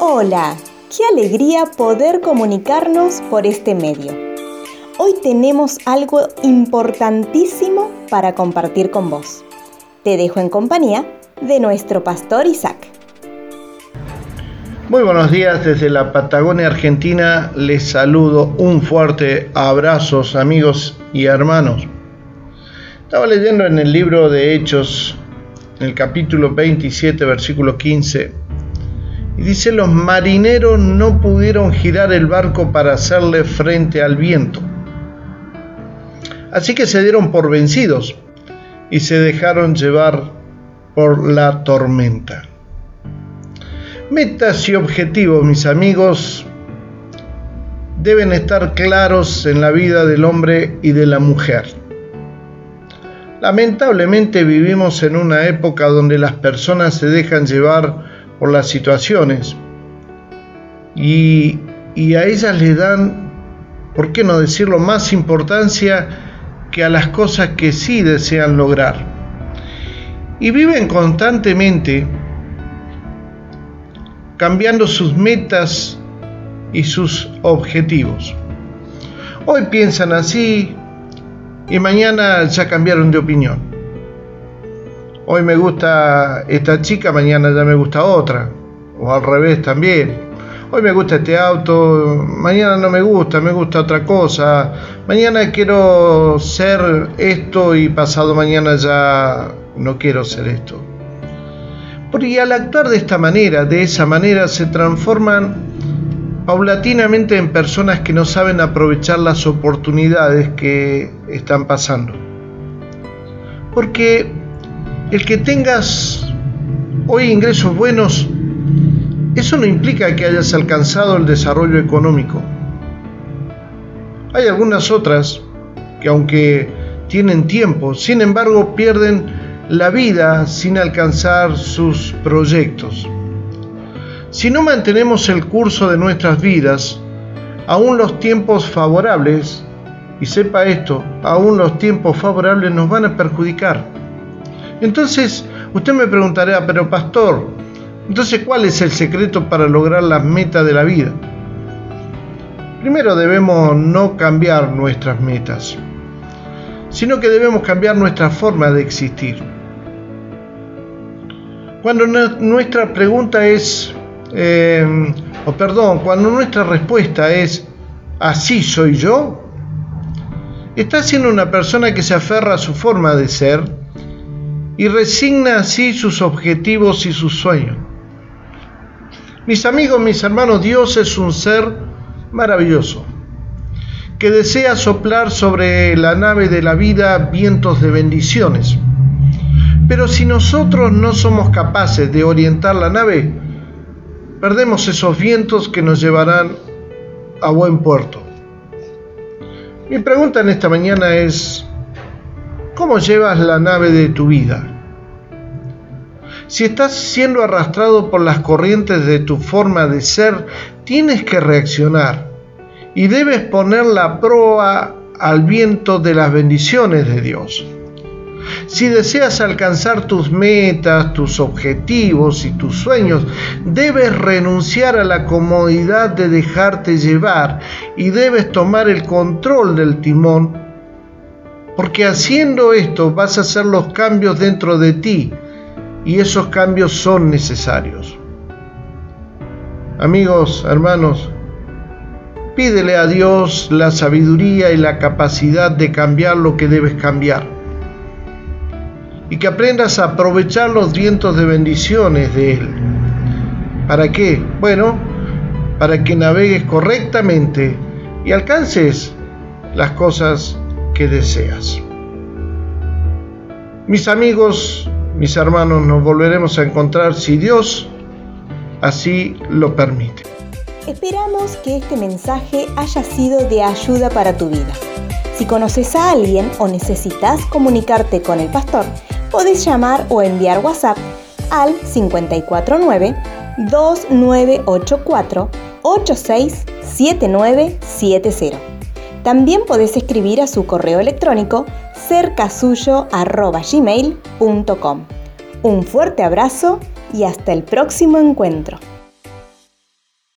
Hola, qué alegría poder comunicarnos por este medio. Hoy tenemos algo importantísimo para compartir con vos. Te dejo en compañía de nuestro pastor Isaac. Muy buenos días desde la Patagonia Argentina. Les saludo un fuerte abrazo, amigos y hermanos. Estaba leyendo en el libro de Hechos, en el capítulo 27, versículo 15 y dice, los marineros no pudieron girar el barco para hacerle frente al viento. Así que se dieron por vencidos y se dejaron llevar por la tormenta. Metas y objetivos, mis amigos, deben estar claros en la vida del hombre y de la mujer. Lamentablemente vivimos en una época donde las personas se dejan llevar por las situaciones y, y a ellas le dan, ¿por qué no decirlo?, más importancia que a las cosas que sí desean lograr. Y viven constantemente cambiando sus metas y sus objetivos. Hoy piensan así y mañana ya cambiaron de opinión. Hoy me gusta esta chica, mañana ya me gusta otra. O al revés también. Hoy me gusta este auto, mañana no me gusta, me gusta otra cosa. Mañana quiero ser esto y pasado mañana ya no quiero ser esto. Porque al actuar de esta manera, de esa manera, se transforman paulatinamente en personas que no saben aprovechar las oportunidades que están pasando. Porque el que tengas hoy ingresos buenos, eso no implica que hayas alcanzado el desarrollo económico. Hay algunas otras que aunque tienen tiempo, sin embargo pierden la vida sin alcanzar sus proyectos. Si no mantenemos el curso de nuestras vidas, aún los tiempos favorables, y sepa esto, aún los tiempos favorables nos van a perjudicar. Entonces, usted me preguntará, pero pastor, entonces, ¿cuál es el secreto para lograr las metas de la vida? Primero debemos no cambiar nuestras metas, sino que debemos cambiar nuestra forma de existir. Cuando nuestra pregunta es, eh, o perdón, cuando nuestra respuesta es, así soy yo, está siendo una persona que se aferra a su forma de ser, y resigna así sus objetivos y sus sueños. Mis amigos, mis hermanos, Dios es un ser maravilloso que desea soplar sobre la nave de la vida vientos de bendiciones. Pero si nosotros no somos capaces de orientar la nave, perdemos esos vientos que nos llevarán a buen puerto. Mi pregunta en esta mañana es, ¿Cómo llevas la nave de tu vida? Si estás siendo arrastrado por las corrientes de tu forma de ser, tienes que reaccionar y debes poner la proa al viento de las bendiciones de Dios. Si deseas alcanzar tus metas, tus objetivos y tus sueños, debes renunciar a la comodidad de dejarte llevar y debes tomar el control del timón porque haciendo esto vas a hacer los cambios dentro de ti y esos cambios son necesarios. Amigos, hermanos, pídele a Dios la sabiduría y la capacidad de cambiar lo que debes cambiar. Y que aprendas a aprovechar los vientos de bendiciones de Él. ¿Para qué? Bueno, para que navegues correctamente y alcances las cosas que deseas. Mis amigos, mis hermanos, nos volveremos a encontrar si Dios así lo permite. Esperamos que este mensaje haya sido de ayuda para tu vida. Si conoces a alguien o necesitas comunicarte con el pastor, podés llamar o enviar WhatsApp al 549 2984 867970. También podés escribir a su correo electrónico cercasuyo.gmail.com. Un fuerte abrazo y hasta el próximo encuentro.